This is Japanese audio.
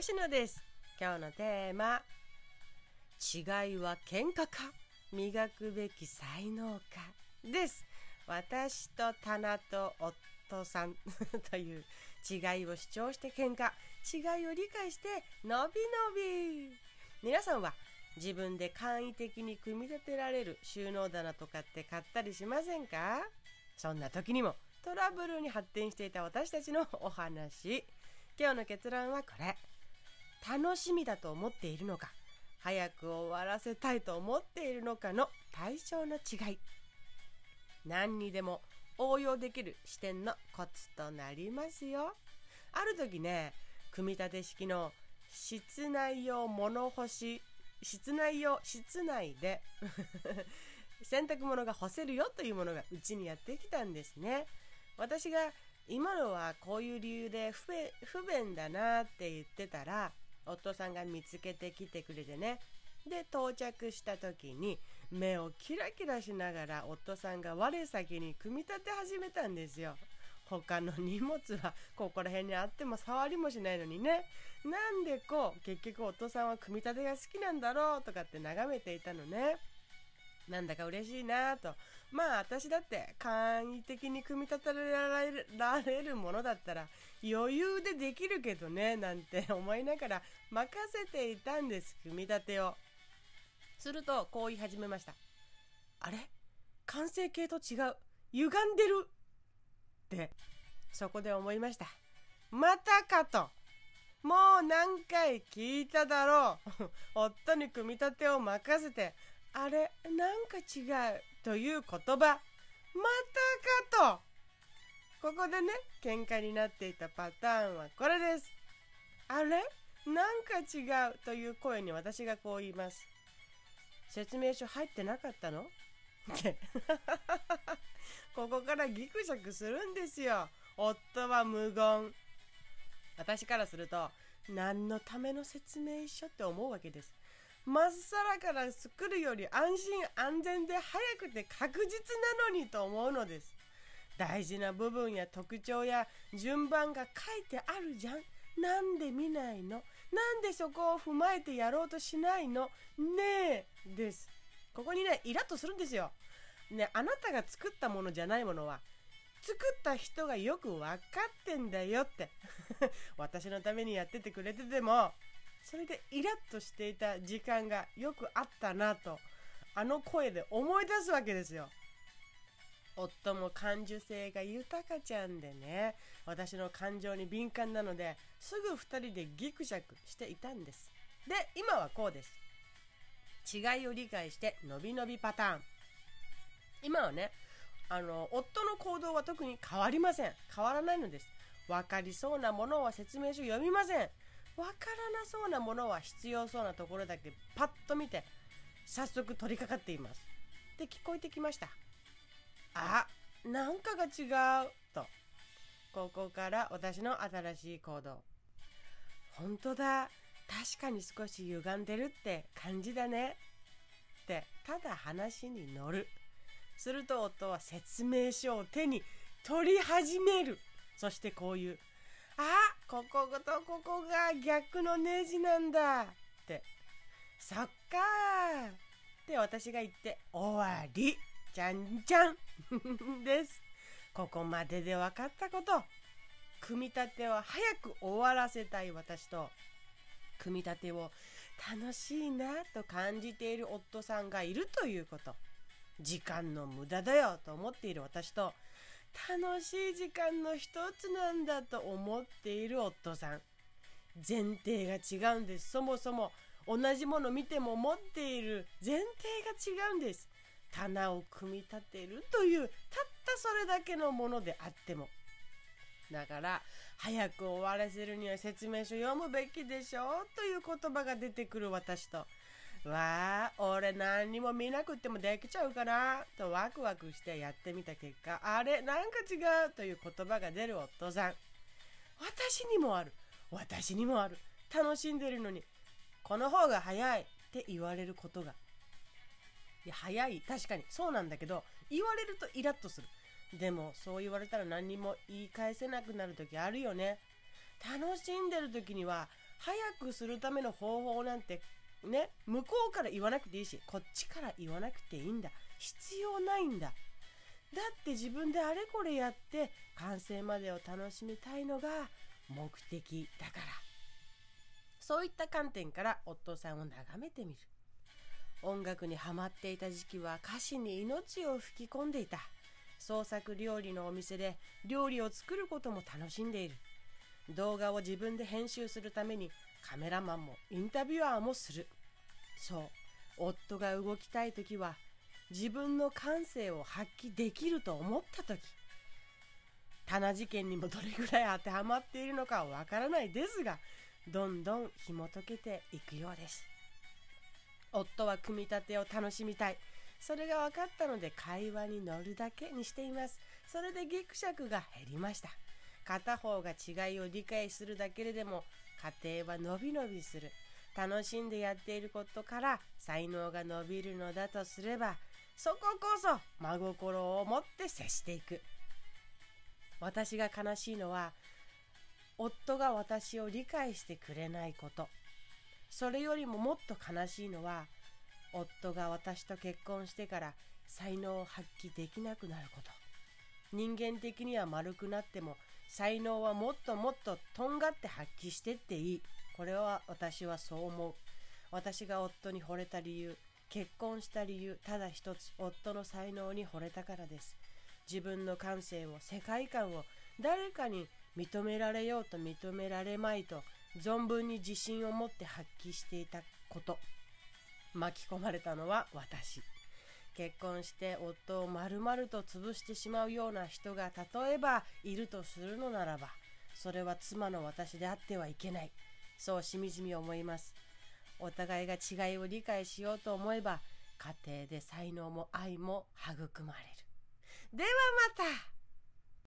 吉野です。今日のテーマ違いは喧嘩か？磨くべき才能か？です。私と棚と夫さん という違いを主張して喧嘩。違いを理解してのびのび。皆さんは自分で簡易的に組み立てられる収納棚とかって買ったりしませんか？そんな時にもトラブルに発展していた私たちのお話。今日の結論はこれ。楽しみだと思っているのか早く終わらせたいと思っているのかの対象の違い。何にでも応用できる視点のコツとなりますよ。ある時ね組み立て式の室内用物干し室内用室内で 洗濯物が干せるよというものがうちにやってきたんですね。私が今のはこういう理由で不便だなって言ってたら夫さんが見つけてきてくれてね。で到着した時に目をキラキラしながら夫さんが我先に組み立て始めたんですよ。他の荷物はここら辺にあっても触りもしないのにね。なんでこう結局夫さんは組み立てが好きなんだろうとかって眺めていたのね。なんだか嬉しいなとまあ私だって簡易的に組み立てられるられるものだったら余裕でできるけどねなんて思いながら任せていたんです組み立てを。するとこう言い始めました。あれ？完成形と違う。歪んでる。って。そこで思いました。またかと。もう何回聞いただろう。夫に組み立てを任せて。あれ？なんか違う。という言葉。またかと。ここでね喧嘩になっていたパターンはこれです。あれ？なんか違うという声に私がこう言います。説明書入ってなかったの？って。ここからギクシャクするんですよ。夫は無言。私からすると何のための説明書って思うわけです。まっさらから作るより安心安全で早くて確実なのにと思うのです。大事な部分や特徴や順番が書いてあるじゃん。なんで見ないの？なんでそこを踏まえてやろうとしないの？ねえです。ここにねイラッとするんですよ。ねあなたが作ったものじゃないものは作った人がよく分かってんだよって。私のためにやっててくれててもそれでイラッとしていた時間がよくあったなとあの声で思い出すわけですよ。夫も感受性が豊かちゃんでね私の感情に敏感なのですぐ2人でギクシャクしていたんです。で今はこうです。違いを理解してのびのびパターン。今はねあの夫の行動は特に変わりません。変わらないのです。分かりそうなものは説明書読みません。分からなそうなものは必要そうなところだけパッと見て早速取り掛かっています。で聞こえてきました。あなんかが違うと。ここから私の新しい行動。本当だ。確かに少し歪んでるって感じだね。ってただ話に乗る。すると夫は説明書を手に取り始める。そしてこういうあこことここが逆のネジなんだ。って。そっかー。って私が言って終わり。じゃんじゃん。です。ここまでで分かったこと。組み立てを早く終わらせたい私と。組み立てを楽しいなと感じている夫さんがいるということ。時間の無駄だよと思っている私と。楽しい時間の一つなんだと思っている夫さん。前提が違うんです。そもそも同じもの見ても持っている前提が違うんです。棚を組み立てるというたったそれだけのものであっても。だから早く終わらせるには説明書読むべきでしょうという言葉が出てくる私と。わあ俺何にも見なくってもできちゃうかなとワクワクしてやってみた結果あれなんか違うという言葉が出る夫さん。私にもある。私にもある。楽しんでるのに。この方が早いって言われることが。いや早い。確かに。そうなんだけど言われるとイラッとする。でもそう言われたら何にも言い返せなくなる時あるよね。楽しんでる時には早くするための方法なんてね向こうから言わなくていいしこっちから言わなくていいんだ。必要ないんだ。だって自分であれこれやって完成までを楽しみたいのが目的だから。そういった観点から夫さんを眺めてみる。音楽にハマっていた時期は歌詞に命を吹き込んでいた。創作料理のお店で料理を作ることも楽しんでいる。動画を自分で編集するためにカメラマンもインタビュアーもする。そう。夫が動きたい時は自分の感性を発揮できると思った時。棚事件にもどれぐらい当てはまっているのかはわからないですがどんどん紐解けていくようです。夫は組み立てを楽しみたい。それが分かったので会話に乗るだけにしています。それでギクシャクが減りました。片方が違いを理解するだけでも家庭は伸び伸びする。楽しんでやっていることから才能が伸びるのだとすればそここそ真心を持って接していく。私が悲しいのは夫が私を理解してくれないこと。それよりももっと悲しいのは夫が私と結婚してから才能を発揮できなくなること。人間的には丸くなっても才能はもっともっととんがって発揮してっていい。これは私はそう思う。私が夫に惚れた理由結婚した理由ただ一つ夫の才能に惚れたからです。自分の感性を世界観を誰かに認められようと認められまいと存分に自信を持って発揮していたこと。巻き込まれたのは私。結婚して夫を丸々と潰してしまうような人が例えばいるとするのならばそれは妻の私であってはいけない。そうしみじみ思います。お互いが違いを理解しようと思えば家庭で才能も愛も育まれる。ではまた。